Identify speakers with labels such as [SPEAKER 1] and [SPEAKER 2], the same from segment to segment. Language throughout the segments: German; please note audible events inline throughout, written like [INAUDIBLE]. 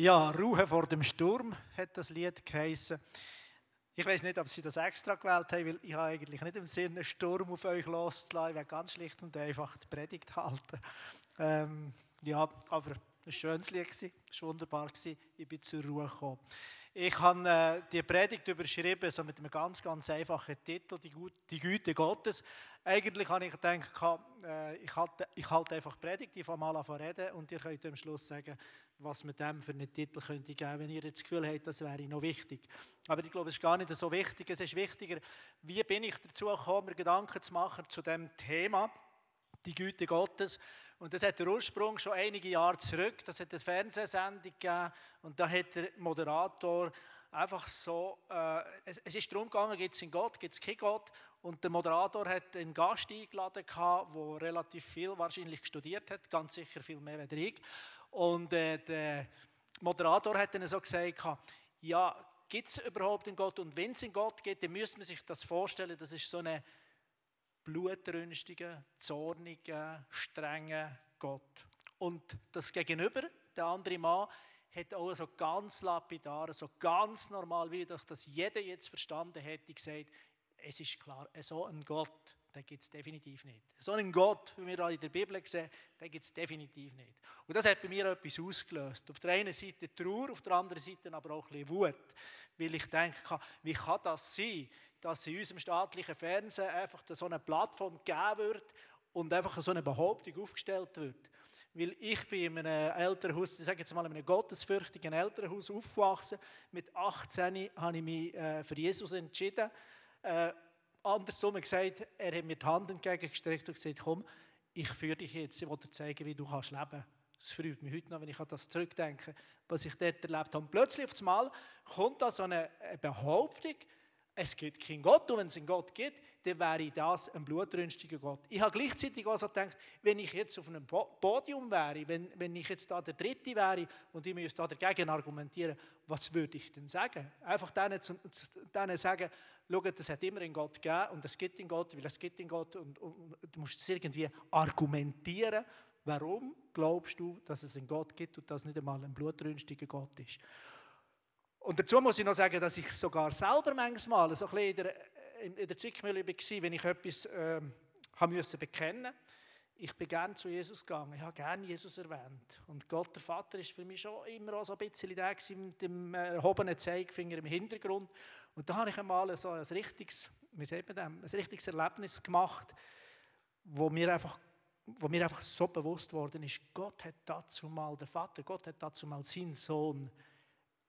[SPEAKER 1] Ja, Ruhe vor dem Sturm hat das Lied geheißen. Ich weiß nicht, ob Sie das extra gewählt haben, weil ich habe eigentlich nicht im Sinne, einen Sturm auf euch loszulassen. Ich werde ganz schlicht und einfach die Predigt halten. Ähm, ja, aber ein schönes Lied, es war wunderbar, ich bin zur Ruhe gekommen. Ich habe äh, die Predigt überschrieben so mit einem ganz, ganz einfachen Titel, die, Güte Gottes. Eigentlich habe ich gedacht, äh, ich, halte, ich halte einfach Predigt, ich fange mal an zu reden und ihr könnt am Schluss sagen, was mit dem für einen Titel könnte geben, wenn ihr das Gefühl habt, das wäre noch wichtig. Aber ich glaube, es ist gar nicht so wichtig. Es ist wichtiger, wie bin ich dazu gekommen, mir Gedanken zu machen zu dem Thema, die Güte Gottes. Und das hat der Ursprung schon einige Jahre zurück. Das hat eine Fernsehsendung gegeben und da hat der Moderator einfach so, äh, es, es, ist darum gegangen, gibt es einen Gott, gibt es keinen Gott. Und der Moderator hat einen Gast eingeladen, der relativ viel wahrscheinlich studiert hat, ganz sicher viel mehr als ich. Und äh, der Moderator hat dann so gesagt, ja, gibt es überhaupt einen Gott? Und wenn es einen Gott gibt, dann müsste man sich das vorstellen, das ist so eine blutrünstiger, zorniger, strenger Gott. Und das Gegenüber, der andere Mann, hat auch so ganz lapidar, so ganz normal, wie das jeder jetzt verstanden hätte, gesagt, es ist klar, so ein Gott den gibt es definitiv nicht. So einen Gott, wie wir in der Bibel sehen, den gibt es definitiv nicht. Und das hat bei mir etwas ausgelöst. Auf der einen Seite Trauer, auf der anderen Seite aber auch ein bisschen Wut. Weil ich denke, wie kann das sein, dass in unserem staatlichen Fernsehen einfach so eine Plattform gegeben wird und einfach so eine Behauptung aufgestellt wird. Weil ich bin in einem Elternhaus, ich sage jetzt mal in einem gottesfürchtigen Elternhaus aufgewachsen. Mit 18 habe ich mich äh, für Jesus entschieden. Äh, andersrum gesagt, er hat mir die Hand entgegengestreckt und gesagt, komm, ich führe dich jetzt, ich will dir zeigen, wie du kannst leben kannst. Das freut mich heute noch, wenn ich an das zurückdenke, was ich dort erlebt habe. Und plötzlich auf einmal kommt da so eine Behauptung, es gibt keinen Gott und wenn es einen Gott gibt, dann wäre das ein blutrünstiger Gott. Ich habe gleichzeitig also gedacht, wenn ich jetzt auf einem Podium wäre, wenn, wenn ich jetzt da der Dritte wäre und ich müsste da dagegen argumentieren, was würde ich denn sagen? Einfach denen, zu, denen sagen, schau, es hat immer einen Gott gegeben und es gibt einen Gott, weil es gibt einen Gott und, und, und du musst es irgendwie argumentieren. Warum glaubst du, dass es einen Gott gibt und dass nicht einmal ein blutrünstiger Gott ist? Und dazu muss ich noch sagen, dass ich sogar selber manchmal so ein bisschen in der, in der Zwickmühle war, wenn ich etwas ähm, haben müssen bekennen ich bin gerne zu Jesus gegangen, ich habe gerne Jesus erwähnt. Und Gott, der Vater, ist für mich schon immer auch so ein bisschen der mit dem erhobenen Zeigefinger im Hintergrund. Und da habe ich einmal so ein richtiges, wie sagt man das, ein richtiges Erlebnis gemacht, wo mir einfach wo mir einfach so bewusst worden ist, Gott hat dazu mal, der Vater, Gott hat dazu mal seinen Sohn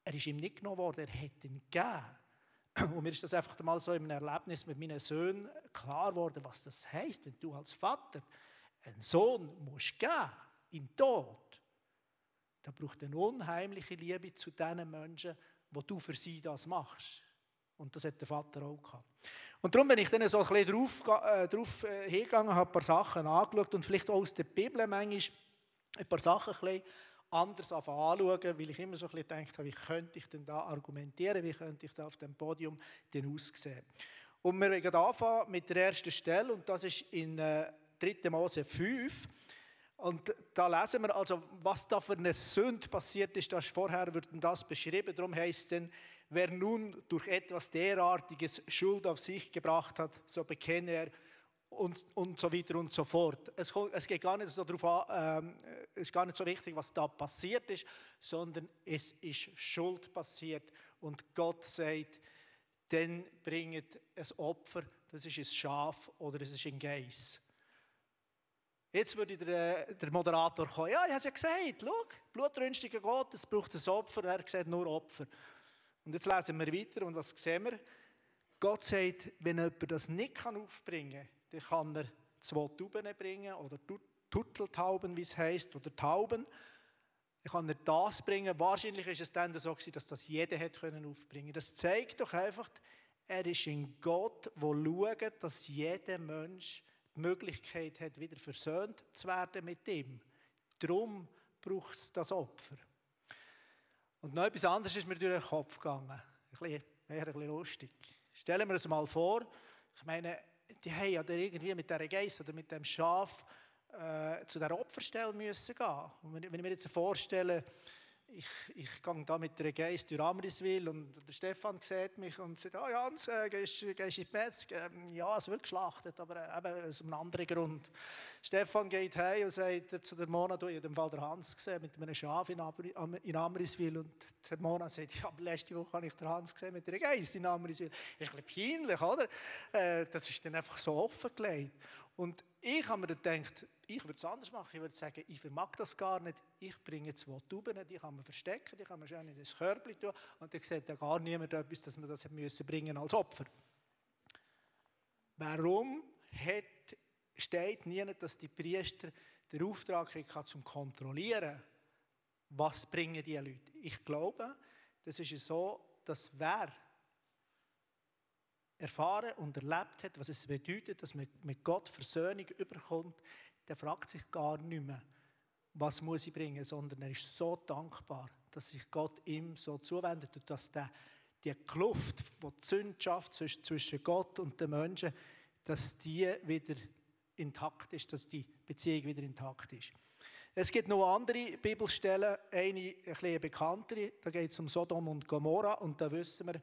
[SPEAKER 1] er ist ihm nicht genommen worden, er hat ihn gegeben. Und mir ist das einfach mal so in einem Erlebnis mit meinen Söhnen klar geworden, was das heißt, wenn du als Vater einen Sohn musst geben, im Tod. Da braucht eine unheimliche Liebe zu den Menschen, wo du für sie das machst. Und das hat der Vater auch gehabt. Und darum bin ich dann so ein bisschen drauf, äh, drauf äh, hingegangen, habe ein paar Sachen angeschaut und vielleicht auch aus der Bibel manchmal ein paar Sachen ein bisschen anders anschauen, weil ich immer so ein bisschen gedacht habe, wie könnte ich denn da argumentieren, wie könnte ich da auf dem Podium denn aussehen. Und wir werden anfangen mit der ersten Stelle und das ist in äh, 3. Mose 5. Und da lesen wir also, was da für eine Sünde passiert ist, das vorher wird das beschrieben. Darum heißt es denn, wer nun durch etwas derartiges Schuld auf sich gebracht hat, so bekenne er und, und so weiter und so fort. Es, es geht gar nicht so darauf an, äh, es ist gar nicht so wichtig, was da passiert ist, sondern es ist Schuld passiert und Gott sagt, dann bringt ein Opfer, das ist ein Schaf oder es ist ein Geiss. Jetzt würde der, der Moderator kommen, ja, ich habe es ja gesagt, schau, blutrünstiger Gott, es braucht ein Opfer, er sagt nur Opfer. Und jetzt lesen wir weiter und was sehen wir? Gott sagt, wenn jemand das nicht aufbringen kann, dann kann er zwei Tauben bringen oder Turteltauben, wie es heißt, oder Tauben. Ich kann er das bringen. Wahrscheinlich ist es dann so dass das jeder hätte können aufbringen. Das zeigt doch einfach, er ist ein Gott, der schaut, dass jeder Mensch die Möglichkeit hat, wieder versöhnt zu werden mit ihm. Darum braucht es das Opfer. Und noch etwas anderes ist mir durch den Kopf gegangen. Ein bisschen, eher ein bisschen lustig. Stellen wir uns mal vor, ich meine, die haben ja irgendwie mit dieser Geist oder mit dem Schaf äh, zu der Opferstelle müssen gehen. Und wenn, wenn ich mir jetzt vorstelle, ich, ich gehe da mit der Geist durch Amriswil und der Stefan sieht mich und sagt, oh Jans, äh, gehst, gehst in die Metzg? Ähm, ja, es wird geschlachtet, aber äh, eben aus einem anderen Grund. Stefan geht heim und sagt zu der Mona, du, ich habe Fall der Hans gesehen mit einem Schaf in, Amri, in Amriswil und der Mona sagt, ja, aber letzte Woche habe ich den Hans gesehen mit der Geist in Amriswil. Das ist ein bisschen peinlich, oder? Äh, das ist dann einfach so offengelegt. Und ich habe mir gedacht, ich würde es anders machen. Ich würde sagen, ich vermag das gar nicht. Ich bringe zwei Tuben, die kann man verstecken, die kann man schön in das Körbchen tun und dann sieht ja gar niemand etwas, dass man das müssen bringen als Opfer. Warum hat, steht nie, dass die Priester den Auftrag haben, zum Kontrollieren, was bringen die Leute? Ich glaube, das ist so, dass wer erfahren und erlebt hat, was es bedeutet, dass man mit Gott Versöhnung überkommt, der fragt sich gar nicht mehr, was muss ich bringen, sondern er ist so dankbar, dass sich Gott ihm so zuwendet und dass der, die Kluft, die die Sünde schafft zwischen Gott und den Menschen, dass die wieder intakt ist, dass die Beziehung wieder intakt ist. Es gibt noch andere Bibelstellen, eine ein bisschen bekanntere, da geht es um Sodom und Gomorra und da wissen wir,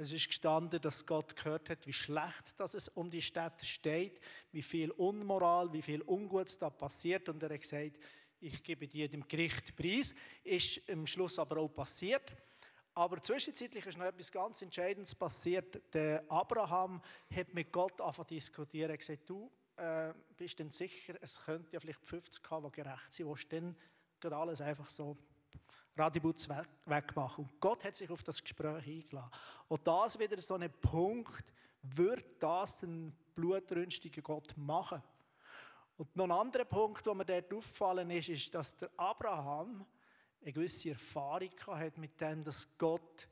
[SPEAKER 1] es ist gestanden, dass Gott gehört hat, wie schlecht dass es um die Stadt steht, wie viel Unmoral, wie viel Ungutes da passiert. Und er hat gesagt, ich gebe dir dem Gericht Preis. Ist im Schluss aber auch passiert. Aber zwischenzeitlich ist noch etwas ganz Entscheidendes passiert. Der Abraham hat mit Gott angefangen zu diskutieren. Er hat gesagt, du äh, bist denn sicher, es könnte ja vielleicht 50 haben, die gerecht sind. Wo ist denn alles einfach so Radibutz wegmachen. Und Gott hat sich auf das Gespräch eingeladen. Und das wieder so ein Punkt, wird das den blutrünstigen Gott machen? Und noch ein anderer Punkt, der mir dort aufgefallen ist, ist, dass der Abraham eine gewisse Erfahrung hat mit dem, dass Gott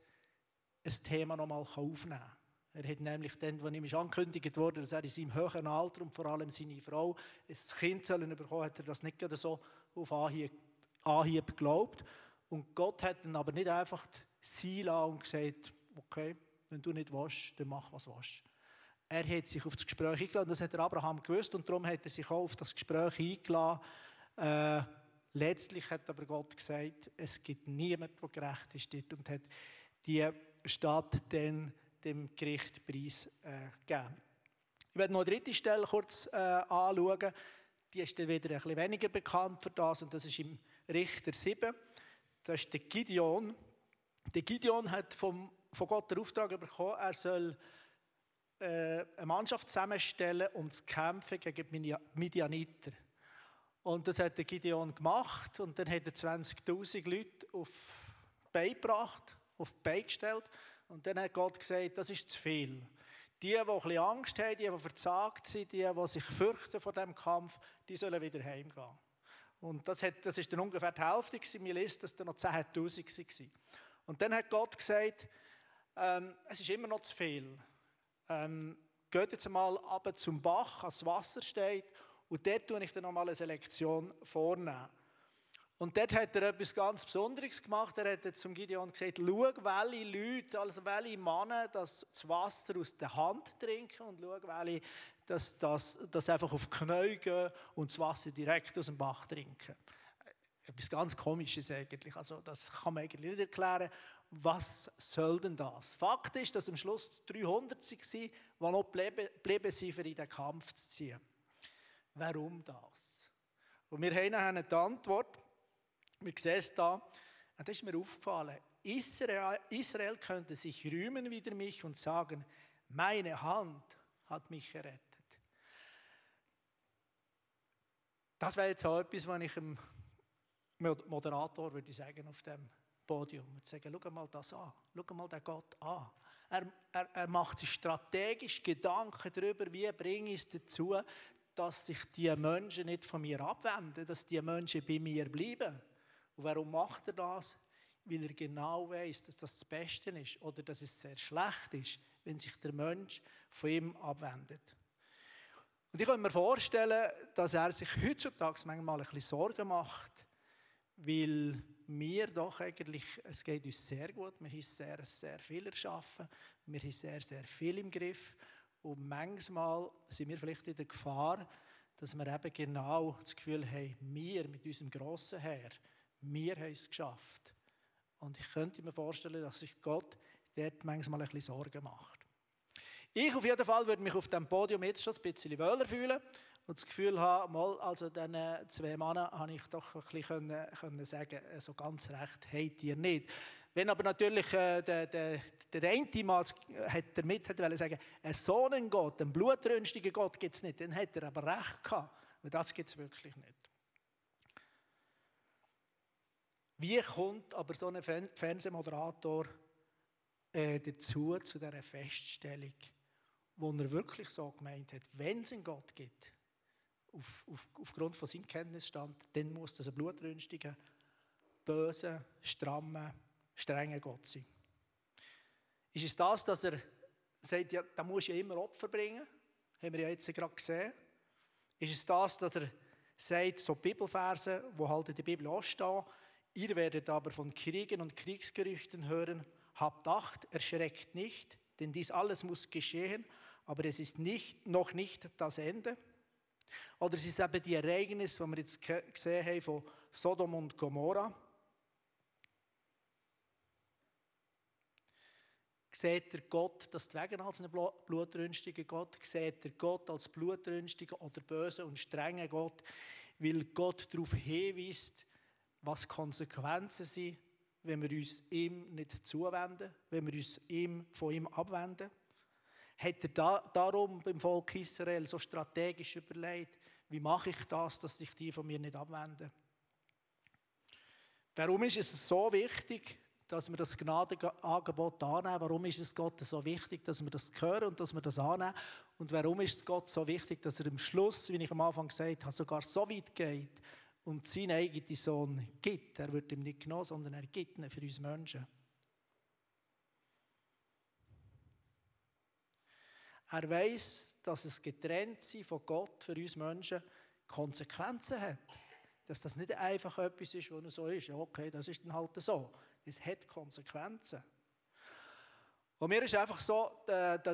[SPEAKER 1] ein Thema nochmal aufnehmen kann. Er hat nämlich dann, als ihm angekündigt wurde, dass er in seinem höheren Alter und vor allem seine Frau ein Kind sollen bekommen, hat er das nicht so auf Anhieb, Anhieb geglaubt. Und Gott hat dann aber nicht einfach sie und gesagt, okay, wenn du nicht willst, dann mach was willst. Er hat sich auf das Gespräch eingeladen, das hat Abraham gewusst und darum hat er sich auch auf das Gespräch eingeladen. Äh, letztlich hat aber Gott gesagt, es gibt niemanden, der gerecht ist dort und hat die Stadt dann dem Gericht Preis äh. Ich werde noch eine dritte Stelle kurz äh, anschauen. Die ist dann wieder ein bisschen weniger bekannt für das und das ist im Richter 7. Das ist der Gideon. Der Gideon hat vom, von Gott den Auftrag bekommen, er soll äh, eine Mannschaft zusammenstellen, um zu kämpfen gegen Midianiter. Und das hat der Gideon gemacht und dann hat er 20.000 Leute auf die Beine gebracht, auf die Beine gestellt und dann hat Gott gesagt, das ist zu viel. Die, die ein bisschen Angst haben, die, die verzagt sind, die, die sich fürchten vor dem Kampf, die sollen wieder heimgehen. Und das, hat, das ist dann ungefähr die Hälfte gewesen. Mir liest, dass dann noch 10.000 waren. Und dann hat Gott gesagt, ähm, es ist immer noch zu viel. Ähm, geht jetzt mal ab zum Bach, als Wasser steht, und dort tue ich dann nochmal eine Selektion vornehmen. Und dort hat er etwas ganz Besonderes gemacht. Er hat zum Gideon gesagt, schau, welche Leute, also welche Männer das Wasser aus der Hand trinken und schau, welche dass das dass einfach auf die gehen und das Wasser direkt aus dem Bach trinken. Etwas ganz Komisches eigentlich. Also das kann man eigentlich nicht erklären. Was soll denn das? Fakt ist, dass am Schluss 300 waren, die noch geblieben sind, um in den Kampf zu ziehen. Warum das? Und wir haben eine Antwort. Wir sehen es da. Und das ist mir aufgefallen. Israel, Israel könnte sich rühmen wider mich und sagen, meine Hand hat mich gerettet. Das wäre jetzt auch etwas, was ich dem Moderator würde sagen auf dem Podium. Würde sagen, schau mal das an, schau mal den Gott an. Er, er, er macht sich strategisch Gedanken darüber, wie bringe ich es dazu, dass sich die Menschen nicht von mir abwenden, dass die Menschen bei mir bleiben. Und warum macht er das? Weil er genau weiß, dass das das Beste ist oder dass es sehr schlecht ist, wenn sich der Mensch von ihm abwendet. Und ich kann mir vorstellen, dass er sich heutzutage manchmal ein bisschen Sorgen macht, weil wir doch eigentlich, es geht uns sehr gut, wir haben sehr, sehr viel erschaffen, wir haben sehr, sehr viel im Griff und manchmal sind wir vielleicht in der Gefahr, dass wir eben genau das Gefühl haben, wir mit unserem grossen Herr, Wir haben es geschafft. Und ich könnte mir vorstellen, dass sich Gott dort manchmal ein bisschen Sorgen macht. Ich auf jeden Fall würde mich auf dem Podium jetzt schon ein bisschen wohler fühlen und das Gefühl haben, mal, also diesen zwei Männern habe ich doch ein bisschen können, können sagen, so ganz recht habt ihr nicht. Wenn aber natürlich äh, der, der, der eine Mann sagen, einen Sohn-Gott, einen blutrünstigen Gott gibt es nicht, dann hat er aber recht gehabt, weil das gibt es wirklich nicht. Wie kommt aber so ein Fernsehmoderator äh, dazu, zu dieser Feststellung, wo er wirklich so gemeint hat, wenn es einen Gott gibt, auf, auf, aufgrund von seinem Kenntnisstand, dann muss das ein blutrünstiger, böser, strammer, strenger Gott sein. Ist es das, dass er sagt, ja, da muss ja immer Opfer bringen? Haben wir ja jetzt gerade gesehen. Ist es das, dass er sagt, so Bibelverse, wo halt in der Bibel auch stehen, ihr werdet aber von Kriegen und Kriegsgerüchten hören, habt Acht, erschreckt nicht, denn dies alles muss geschehen, aber es ist nicht, noch nicht das Ende. Oder es ist eben die Ereignisse, die wir jetzt gesehen haben von Sodom und Gomorrah. Seht ihr Gott das deswegen als einen blutrünstigen Gott? Seht ihr Gott als blutrünstigen oder bösen und strengen Gott, weil Gott darauf hinweist, was Konsequenzen sind, wenn wir uns ihm nicht zuwenden, wenn wir uns ihm, von ihm abwenden? Hat er da, darum beim Volk Israel so strategisch überlegt, wie mache ich das, dass sich die von mir nicht abwenden? Warum ist es so wichtig, dass wir das Gnadenangebot annehmen. Warum ist es Gott so wichtig, dass wir das hören und dass wir das annehmen? Und warum ist es Gott so wichtig, dass er am Schluss, wie ich am Anfang gesagt habe, sogar so weit geht und seinen eigenen Sohn gibt? Er wird ihm nicht genommen, sondern er gibt ihn für uns Menschen. Er weiß, dass es getrennt sein von Gott für uns Menschen Konsequenzen hat. Dass das nicht einfach etwas ist, was so ist. Okay, das ist dann halt so. Es hat Konsequenzen. Und mir ist einfach so,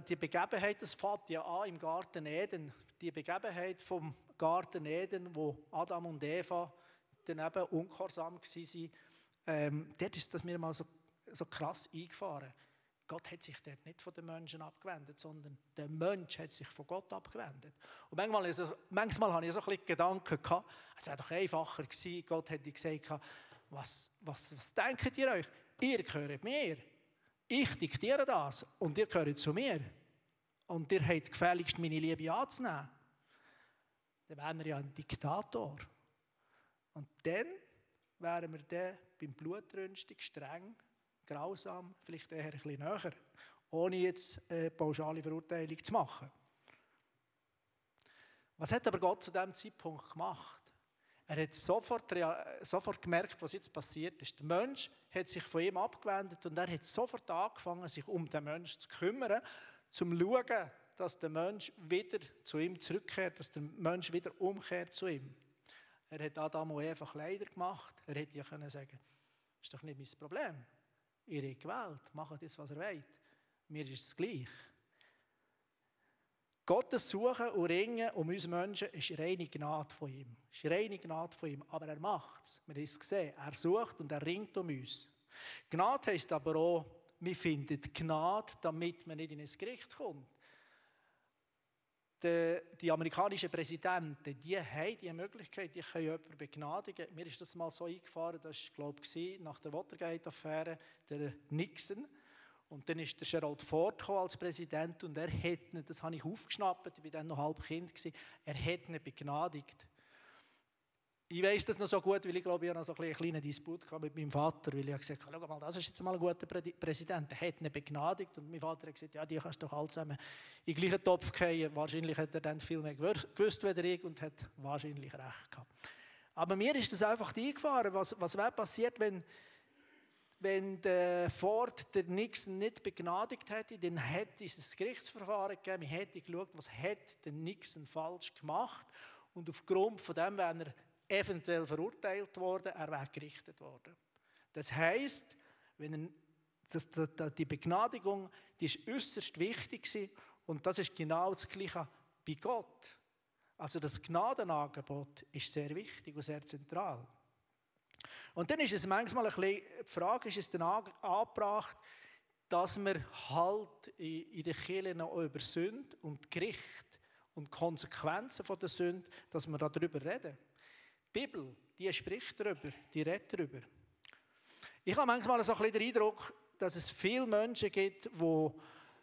[SPEAKER 1] die Begebenheit, das fängt ja an im Garten Eden. Die Begebenheit vom Garten Eden, wo Adam und Eva dann eben ungehorsam waren, ähm, dort ist das mir mal so, so krass eingefahren. Gott hat sich dort nicht von den Menschen abgewendet, sondern der Mensch hat sich von Gott abgewendet. Und manchmal, also, manchmal habe ich so ein bisschen Gedanken gehabt, es wäre doch einfacher gewesen, Gott hätte gesagt, was, was, was denkt ihr euch? Ihr gehört mir. Ich diktiere das und ihr gehört zu mir. Und ihr habt gefälligst meine Liebe anzunehmen. Dann wären wir ja ein Diktator. Und dann wären wir dann beim Blutrünstig streng, grausam, vielleicht eher ein bisschen näher, ohne jetzt eine pauschale Verurteilung zu machen. Was hat aber Gott zu diesem Zeitpunkt gemacht? Er hat sofort, sofort gemerkt, was jetzt passiert ist. Der Mensch hat sich von ihm abgewendet und er hat sofort angefangen, sich um den Menschen zu kümmern, zum zu schauen, dass der Mensch wieder zu ihm zurückkehrt, dass der Mensch wieder umkehrt zu ihm. Er hat Adam und Eva Kleider gemacht. Er hätte ja können sagen, das ist doch nicht mein Problem. Ihr habt gewählt, das, was ihr wollt. Mir ist es gleich. Gottes Suchen und Ringen um uns Menschen ist reine Gnade von ihm. Ist reine Gnade von ihm. Aber er macht es. Wir haben es gesehen. Er sucht und er ringt um uns. Gnade heisst aber auch, wir finden Gnade, damit man nicht in ein Gericht kommt. Die, die amerikanischen Präsidenten, die haben die Möglichkeit, die können jemanden begnadigen. Mir ist das mal so eingefahren, das war, glaube ich, nach der Watergate-Affäre, der Nixon. Und dann ist der Gerald Ford als Präsident und er hat ihn, das habe ich aufgeschnappt, ich war dann noch halb Kind, er hat ihn begnadigt. Ich weiß das noch so gut, weil ich glaube, ich habe noch so einen kleinen Disput mit meinem Vater, weil ich gesagt habe, schau mal, das ist jetzt mal ein guter Präsident, er hat ihn begnadigt und mein Vater hat gesagt, ja, die kannst du doch alle zusammen in den gleichen Topf fallen. Wahrscheinlich hat er dann viel mehr gewusst wie ich und hat wahrscheinlich recht gehabt. Aber mir ist das einfach eingefahren, was, was wäre passiert, wenn wenn der Ford der Nixon nicht begnadigt hätte, dann hätte es ein Gerichtsverfahren gegeben, man hätte geschaut, was hat der Nixon falsch gemacht und aufgrund von dem wäre er eventuell verurteilt worden, er wäre gerichtet worden. Das heißt, wenn er, das, die Begnadigung die ist äußerst wichtig und das ist genau das Gleiche bei Gott. Also das Gnadenangebot ist sehr wichtig und sehr zentral. Und dann ist es manchmal ein bisschen, die Frage ist es dann angebracht, dass wir halt in der Kirche noch über Sünde und Gericht und Konsequenzen von der Sünde, dass wir darüber reden. Die Bibel, die spricht darüber, die redet darüber. Ich habe manchmal so ein bisschen den Eindruck, dass es viele Menschen gibt, die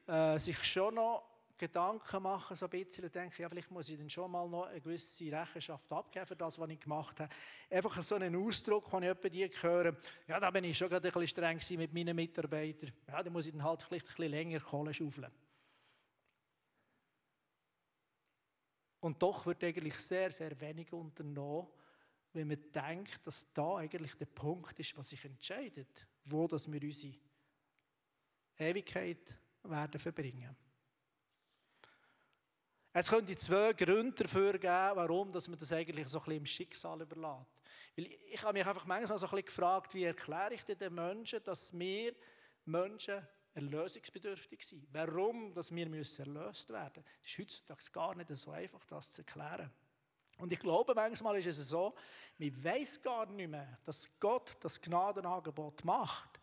[SPEAKER 1] äh, sich schon noch Gedanken machen, so ein bisschen denken, ja, vielleicht muss ich dann schon mal noch eine gewisse Rechenschaft abgeben für das, was ich gemacht habe. Einfach so einen Ausdruck, wenn ich die höre, ja, da bin ich schon gerade ein bisschen streng mit meinen Mitarbeitern. Ja, da muss ich dann halt vielleicht ein bisschen länger Kohle schaufeln. Und doch wird eigentlich sehr, sehr wenig unternommen, wenn man denkt, dass da eigentlich der Punkt ist, was sich entscheidet, wo dass wir unsere Ewigkeit werden verbringen. Es könnte zwei Gründe dafür geben, warum dass man das eigentlich so ein bisschen im Schicksal überlässt. Weil ich habe mich einfach manchmal so ein bisschen gefragt, wie erkläre ich den Menschen, dass wir Menschen erlösungsbedürftig sind. Warum dass wir erlöst werden müssen. Es ist heutzutage gar nicht so einfach, das zu erklären. Und ich glaube, manchmal ist es so, man weiß gar nicht mehr, dass Gott das Gnadenangebot macht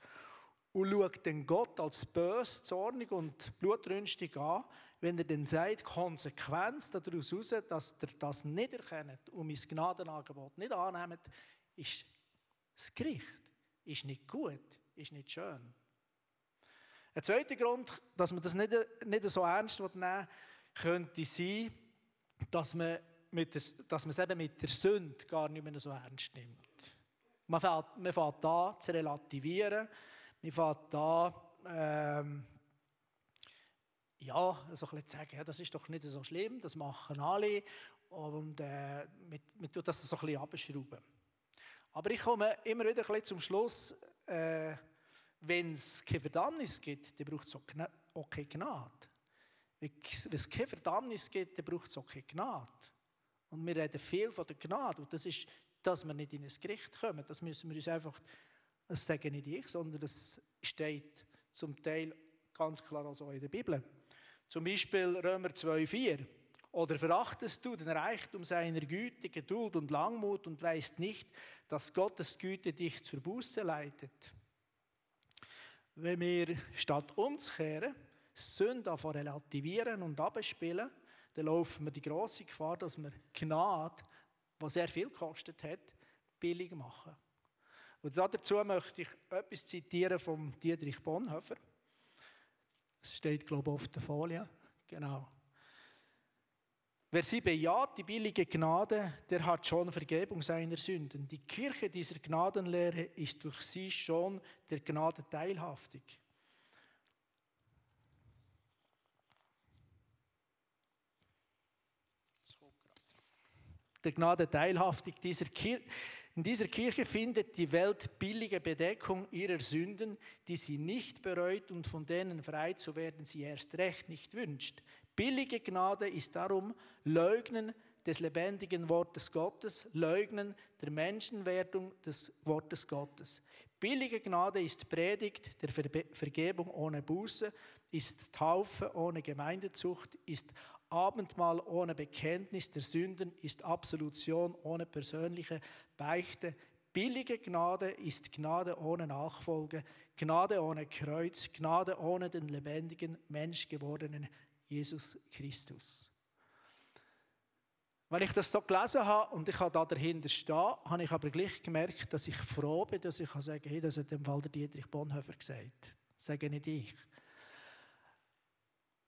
[SPEAKER 1] und schaut den Gott als bös, zornig und blutrünstig an, wenn er dann sagt, Konsequenz daraus heraus, dass ihr das nicht erkennt und mein Gnadenangebot nicht annehmt, ist das Gericht, ist nicht gut, ist nicht schön. Ein zweiter Grund, dass man das nicht, nicht so ernst nehmen könnte sein, dass man, mit der, dass man es eben mit der Sünde gar nicht mehr so ernst nimmt. Man fängt, man fängt an zu relativieren, man fängt an, ähm, ja, so ein bisschen zu sagen, ja, das ist doch nicht so schlimm, das machen alle und äh, man, tut das so ein bisschen abschrauben. Aber ich komme immer wieder ein bisschen zum Schluss, äh, wenn es keine Verdammnis gibt, dann braucht es auch keine Gnade. Wenn es keine Verdammnis gibt, dann braucht es auch keine Gnade. Und wir reden viel von der Gnade und das ist, dass wir nicht in ein Gericht kommen. Das müssen wir uns einfach, das sage nicht ich, sondern das steht zum Teil ganz klar also in der Bibel. Zum Beispiel Römer 2,4. Oder verachtest du den Reichtum seiner Güte, Geduld und Langmut und weißt nicht, dass Gottes Güte dich zur Buße leitet? Wenn wir statt umzukehren, Sünde relativieren und abspielen, dann laufen wir die große Gefahr, dass wir Gnade, die sehr viel gekostet hat, billig machen. Und dazu möchte ich etwas zitieren von Dietrich Bonhoeffer. Es steht, glaube ich, auf der Folie. Genau. Wer sie bejaht, die billige Gnade, der hat schon Vergebung seiner Sünden. Die Kirche dieser Gnadenlehre ist durch sie schon der Gnade teilhaftig. Der Gnade teilhaftig dieser. In dieser Kirche findet die Welt billige Bedeckung ihrer Sünden, die sie nicht bereut und von denen frei zu werden sie erst recht nicht wünscht. Billige Gnade ist darum Leugnen des lebendigen Wortes Gottes, Leugnen der Menschenwerdung des Wortes Gottes. Billige Gnade ist Predigt der Vergebung ohne Buße, ist Taufe ohne Gemeindezucht, ist Abendmahl ohne Bekenntnis der Sünden ist Absolution ohne persönliche Beichte. Billige Gnade ist Gnade ohne Nachfolge, Gnade ohne Kreuz, Gnade ohne den lebendigen, menschgewordenen Jesus Christus. Wenn ich das so gelesen habe und ich habe da dahinter stehen, habe ich aber gleich gemerkt, dass ich froh bin, dass ich sagen kann, hey, das hat im Fall der Dietrich Bonhoeffer gesagt. Das sage nicht ich.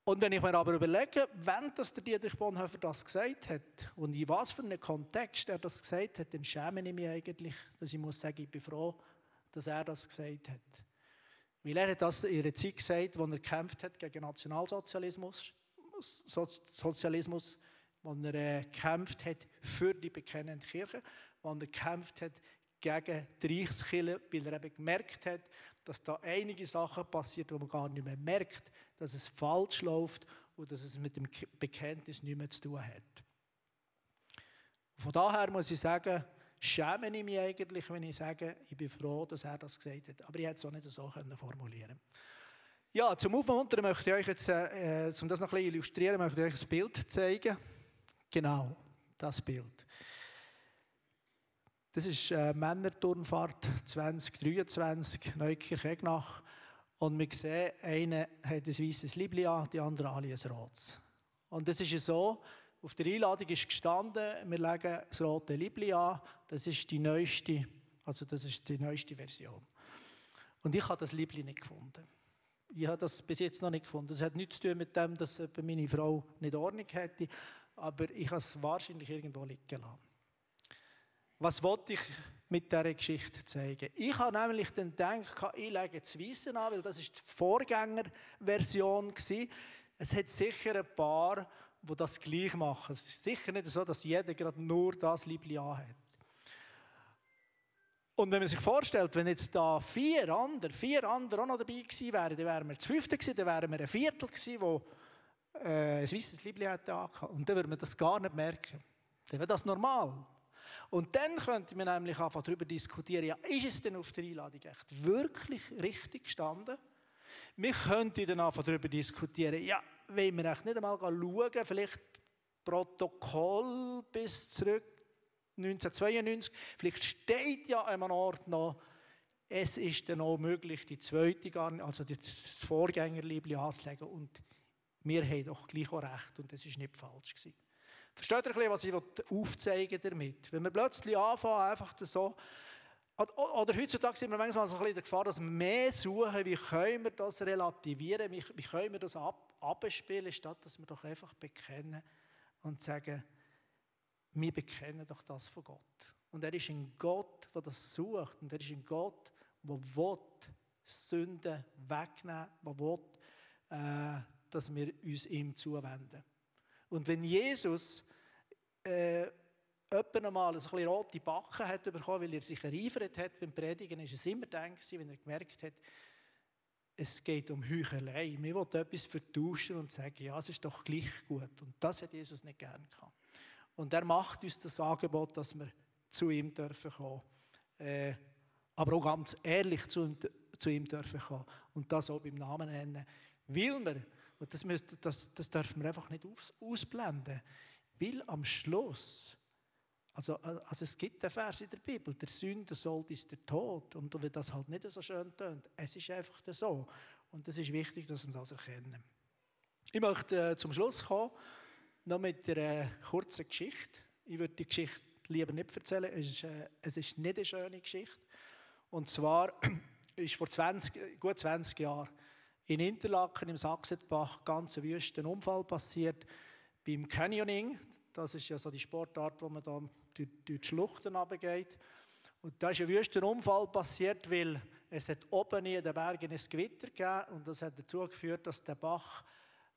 [SPEAKER 1] Und wenn ich mir aber überlege, wenn das der Dietrich Bonhoeffer das gesagt hat und in was für einem Kontext er das gesagt hat, dann schäme ich mich eigentlich, dass ich muss sagen, ich bin froh, dass er das gesagt hat. Weil er hat das in einer Zeit gesagt, wo er gekämpft hat gegen Nationalsozialismus, Sozialismus, wo er äh, gekämpft hat für die bekennende Kirche, wo er gekämpft hat gegen die Reichskirche, weil er eben gemerkt hat, dass da einige Sachen passiert, wo man gar nicht mehr merkt, dass es falsch läuft und dass es mit dem Bekenntnis nicht mehr zu tun hat. Von daher muss ich sagen, schäme ich mich eigentlich, wenn ich sage, ich bin froh, dass er das gesagt hat. Aber ich hätte es auch nicht so formulieren Ja, zum Aufmuntern möchte ich euch jetzt, äh, um das noch ein bisschen illustrieren, möchte ich euch ein Bild zeigen. Genau, das Bild. Das ist äh, Männerturnfahrt 2023, Neukirch Egnach. Und wir sehen, einer hat ein weißes Libli an, die andere alle ein rotes. Und das ist so, auf der Einladung ist gestanden, wir legen das rote Libli an, das ist die neueste, also das ist die neueste Version. Und ich habe das Libli nicht gefunden. Ich habe das bis jetzt noch nicht gefunden. Das hat nichts zu tun mit dem, dass meine Frau nicht Ordnung hätte, aber ich habe es wahrscheinlich irgendwo liegen lassen. Was wollte ich mit dieser Geschichte zeigen? Ich habe nämlich dann gedacht, ich lege das Weiße an, weil das ist die Vorgängerversion war. Es hat sicher ein paar, die das gleich machen. Es ist sicher nicht so, dass jeder gerade nur das Liebling hat. Und wenn man sich vorstellt, wenn jetzt da vier andere, vier andere auch noch dabei gewesen wären, dann wären wir das fünfte gewesen, dann wären wir ein Viertel gewesen, wo äh, ein weißes Liebling hätte Und dann würde man das gar nicht merken. Dann wäre das normal. Und dann könnte man nämlich einfach darüber diskutieren, ja, ist es denn auf der Einladung echt wirklich richtig gestanden? Wir könnten dann einfach darüber diskutieren, ja, wollen wir echt nicht einmal schauen, vielleicht Protokoll bis zurück 1992, vielleicht steht ja an einem Ort noch, es ist dann auch möglich, die zweite, also das Vorgängerliebli anzulegen und wir haben doch gleich auch recht und das ist nicht falsch gewesen. Versteht ihr, was ich aufzeigen damit? Wenn wir plötzlich anfangen, einfach so, oder heutzutage sind wir manchmal so ein bisschen in der Gefahr, dass wir mehr suchen, wie können wir das relativieren, wie, wie können wir das ab, abspielen, statt dass wir doch einfach bekennen und sagen, wir bekennen doch das von Gott. Und er ist ein Gott, der das sucht. Und er ist ein Gott, der will Sünden wegnehmen, der will, äh, dass wir uns ihm zuwenden. Und wenn Jesus äh, jemand einmal ein bisschen rote Backen hat bekommen, weil er sich ereifert hat beim Predigen, ist es immer dann wenn er gemerkt hat, es geht um Heuchelei. Wir wollen etwas vertauschen und sagen, ja, es ist doch gleich gut. Und das hat Jesus nicht gern gehabt. Und er macht uns das Angebot, dass wir zu ihm dürfen kommen. Äh, aber auch ganz ehrlich zu, zu ihm dürfen kommen. Und das auch beim Namen nennen. Weil wir und das, müsst, das, das dürfen wir einfach nicht aus, ausblenden. Weil am Schluss, also, also es gibt einen Vers in der Bibel, der Sünder soll ist der Tod. Und wenn das halt nicht so schön tönt, es ist einfach so. Und es ist wichtig, dass wir das erkennen. Ich möchte äh, zum Schluss kommen, noch mit einer kurzen Geschichte. Ich würde die Geschichte lieber nicht erzählen, es ist, äh, es ist nicht eine schöne Geschichte. Und zwar [CLEARS THROAT] ist vor 20, gut 20 Jahren in Interlaken im Sachsenbach ganz wüsten Unfall passiert beim Canyoning. Das ist ja so die Sportart, wo man da durch, die Schluchten runtergeht. Und da ist ein wüster Unfall passiert, weil es hat oben in den Bergen ein Gewitter gegeben und das hat dazu geführt, dass der Bach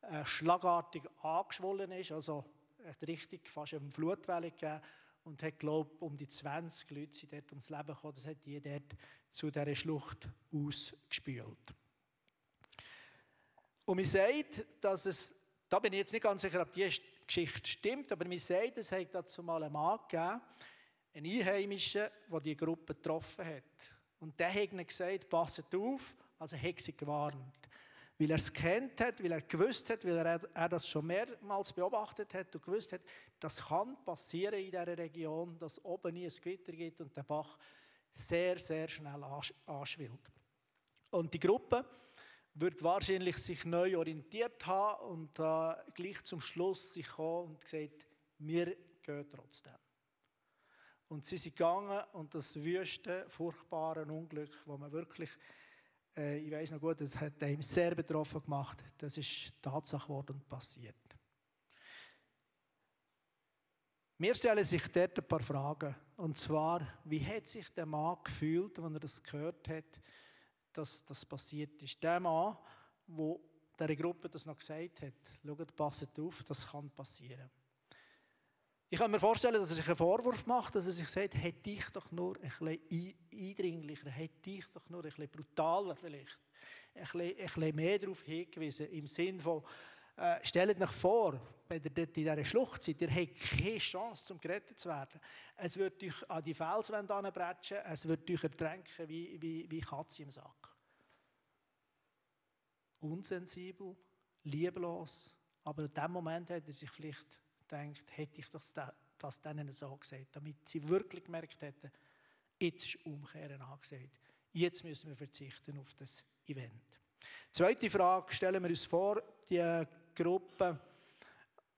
[SPEAKER 1] äh, schlagartig angeschwollen ist, also hat richtig fast eine Flutwelle gegeben und hat, glaube um die 20 Leute sind dort ums Leben gekommen. Das hat die dort zu dieser Schlucht ausgespült. Und man sagt, dass es, da bin ich jetzt nicht ganz sicher, ob die Geschichte stimmt, aber man sagt, es hat dazu mal einen Mann gegeben, einen Einheimischen, der die Gruppe getroffen hat. Und der hat ihnen gesagt, passet auf, also hat sie gewarnt. Weil er es kennt hat, weil er gewusst hat, weil er, er das schon mehrmals beobachtet hat und gewusst hat, das kann passieren in dieser Region, dass oben nie ein Gewitter gibt und der Bach sehr, sehr schnell anschwillt. Und die Gruppe wird wahrscheinlich sich neu orientiert haben und äh, gleich zum Schluss sich kommen und gesagt, wir gehen trotzdem. Und sie sind gegangen und das wüste, furchtbare Unglück, wo man wirklich, äh, ich weiß noch gut, das hat ihn sehr betroffen gemacht, das ist Tatsache geworden und passiert. Mir stellen sich dort ein paar Fragen. Und zwar, wie hat sich der Mann gefühlt, als er das gehört hat? Dass das passiert ist. Der Mann, der dieser Gruppe das noch gesagt hat, schaut, passet auf, das kann passieren. Ich kann mir vorstellen, dass er sich einen Vorwurf macht, dass er sich sagt, hätte ich doch nur ein bisschen eindringlicher, hätte ich doch nur ein bisschen brutaler vielleicht, ein bisschen, ein bisschen mehr darauf hingewiesen, im Sinn von, äh, stellt euch vor, wenn ihr dort in dieser Schlucht seid, ihr habt keine Chance, um gerettet zu werden. Es wird euch an die Felswände anbrechen, es wird euch ertränken wie, wie, wie Katze im Sack. Unsensibel, lieblos, aber in dem Moment hat er sich vielleicht gedacht, hätte ich doch das denen so gesagt, damit sie wirklich gemerkt hätten, jetzt ist Umkehren angesagt. Jetzt müssen wir verzichten auf das Event. Zweite Frage stellen wir uns vor, die Gruppe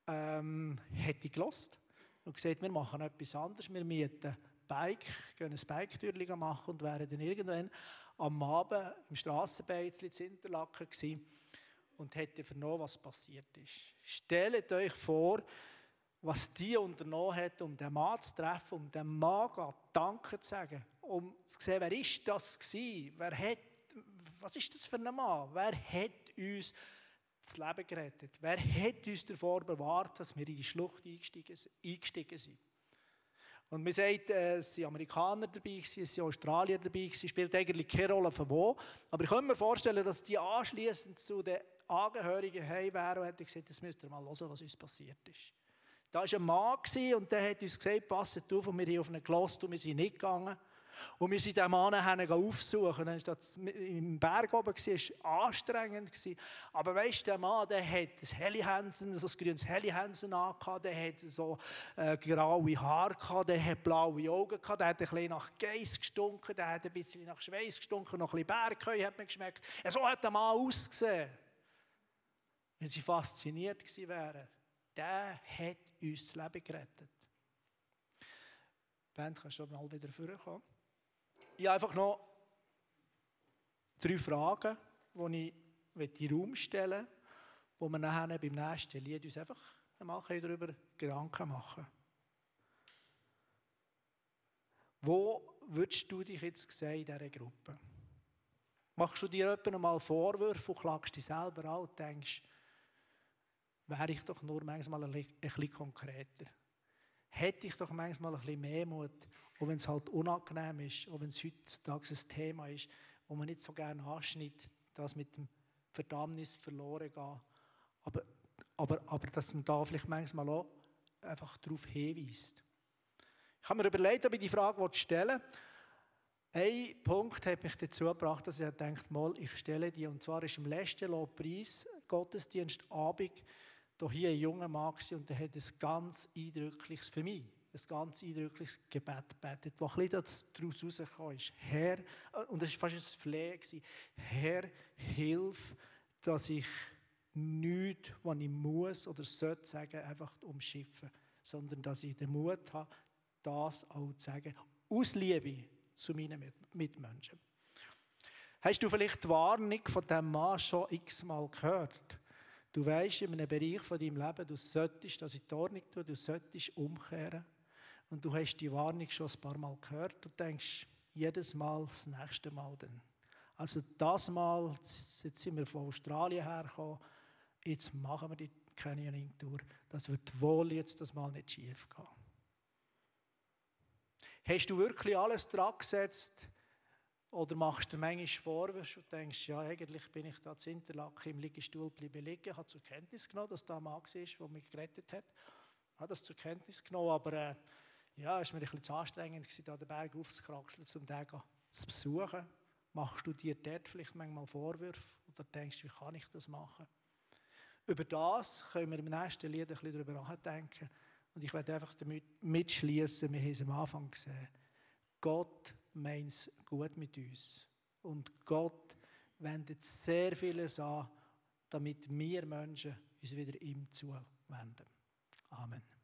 [SPEAKER 1] ähm, hätte gelost und gesagt, wir machen etwas anderes, wir mieten Bike, gehen ein Bike-Türchen machen und wären dann irgendwann am Abend im Strassenbeizli in Interlaken gewesen und hätte vernommen, was passiert ist. Stellt euch vor, was die unternommen hat, um den Mann zu treffen, um dem Mann Danke zu sagen, um zu sehen, wer ist das gewesen, wer hat, was ist das für ein Mann, wer hat uns das Leben gerettet, wer hat uns davor bewahrt, dass wir in die Schlucht eingestiegen, sind. Und man sagt, äh, es sind Amerikaner dabei, es sind Australier dabei, es spielt eigentlich keine Rolle von wo. Aber ich kann mir vorstellen, dass die anschließend zu den Angehörigen heim wären und hätten gesagt, das müsst ihr mal hören, was uns passiert ist. Da war ein Mann und der hat uns gesagt, passet auf, und wir haben auf ihn gelassen und wir sind nicht gegangen. Und wir sind diesen Mann aufsuchen. Dann war das im Berg oben, war anstrengend. Aber weißt du, der Mann, der hat ein Helihansen, so ein grünes Helihansen angehabt, der hat so äh, graue Haare gehabt, der hat blaue Augen gehabt, der hat ein bisschen nach Geiss gestunken, der hat ein bisschen nach Schweiß gestunken, noch ein bisschen Bergheu hat man geschmeckt. So hat der Mann ausgesehen. Wenn sie fasziniert gewesen wären, der hat uns das Leben gerettet. Band kann schon mal wieder vorkommen. Ich habe einfach noch drei Fragen, die ich in den Raum stellen möchte, wo wir nachher beim nächsten Lied uns einfach einmal darüber Gedanken machen Wo würdest du dich jetzt sehen in dieser Gruppe? Machst du dir etwa noch mal Vorwürfe und klagst dich selber an und denkst, wäre ich doch nur manchmal ein bisschen konkreter. Hätte ich doch manchmal ein bisschen mehr Mut auch wenn es halt unangenehm ist, auch wenn es heutzutage ein Thema ist, wo man nicht so gerne anschneidet, dass mit dem Verdammnis verloren geht. Aber, aber, aber dass man da vielleicht manchmal auch einfach darauf hinweist. Ich habe mir überlegt, ob ich die Frage stellen Ein Punkt hat mich dazu gebracht, dass ich denkt, mal, ich stelle die, und zwar ist im letzten Lobpreis Gottesdienstabend hier ein junger Mann und der hat es ganz eindrückliches für mich ein ganz eindrückliches Gebet gebetet, wo ein bisschen daraus rausgekommen ist. Herr, äh, und es war fast ein Flehen, Herr, hilf, dass ich nichts, was ich muss oder sollte sagen, einfach umschiffen, sondern dass ich den Mut habe, das auch zu sagen, aus Liebe zu meinen Mitmenschen. Hast du vielleicht die Warnung von diesem Mann schon x-mal gehört? Du weißt in einem Bereich von deinem Leben, du solltest das in die Ordnung tun, du solltest umkehren und du hast die Warnung schon ein paar Mal gehört und denkst jedes Mal das nächste Mal dann. Also das Mal, jetzt sind wir von Australien hergekommen, jetzt machen wir die Canyoning-Tour. Das wird wohl jetzt das Mal nicht schief gehen. Hast du wirklich alles dran gesetzt oder machst du manchmal Vorwürfe und denkst, ja, eigentlich bin ich da zu Interlaken im Liegestuhl bleiben liegen, habe zur Kenntnis genommen, dass da ein Mann war, der mich gerettet hat. Ich habe das zur Kenntnis genommen, aber äh, ja, es war mir bisschen zu anstrengend, da den Berg aufzukraxeln, um den zu besuchen. Machst du dir dort vielleicht manchmal Vorwürfe oder denkst, wie kann ich das machen? Über das können wir im nächsten Lied ein bisschen darüber nachdenken. Und ich werde einfach damit mitschließen, wir haben es am Anfang gesehen. Gott meint es gut mit uns. Und Gott wendet sehr vieles an, damit wir Menschen uns wieder ihm zuwenden. Amen.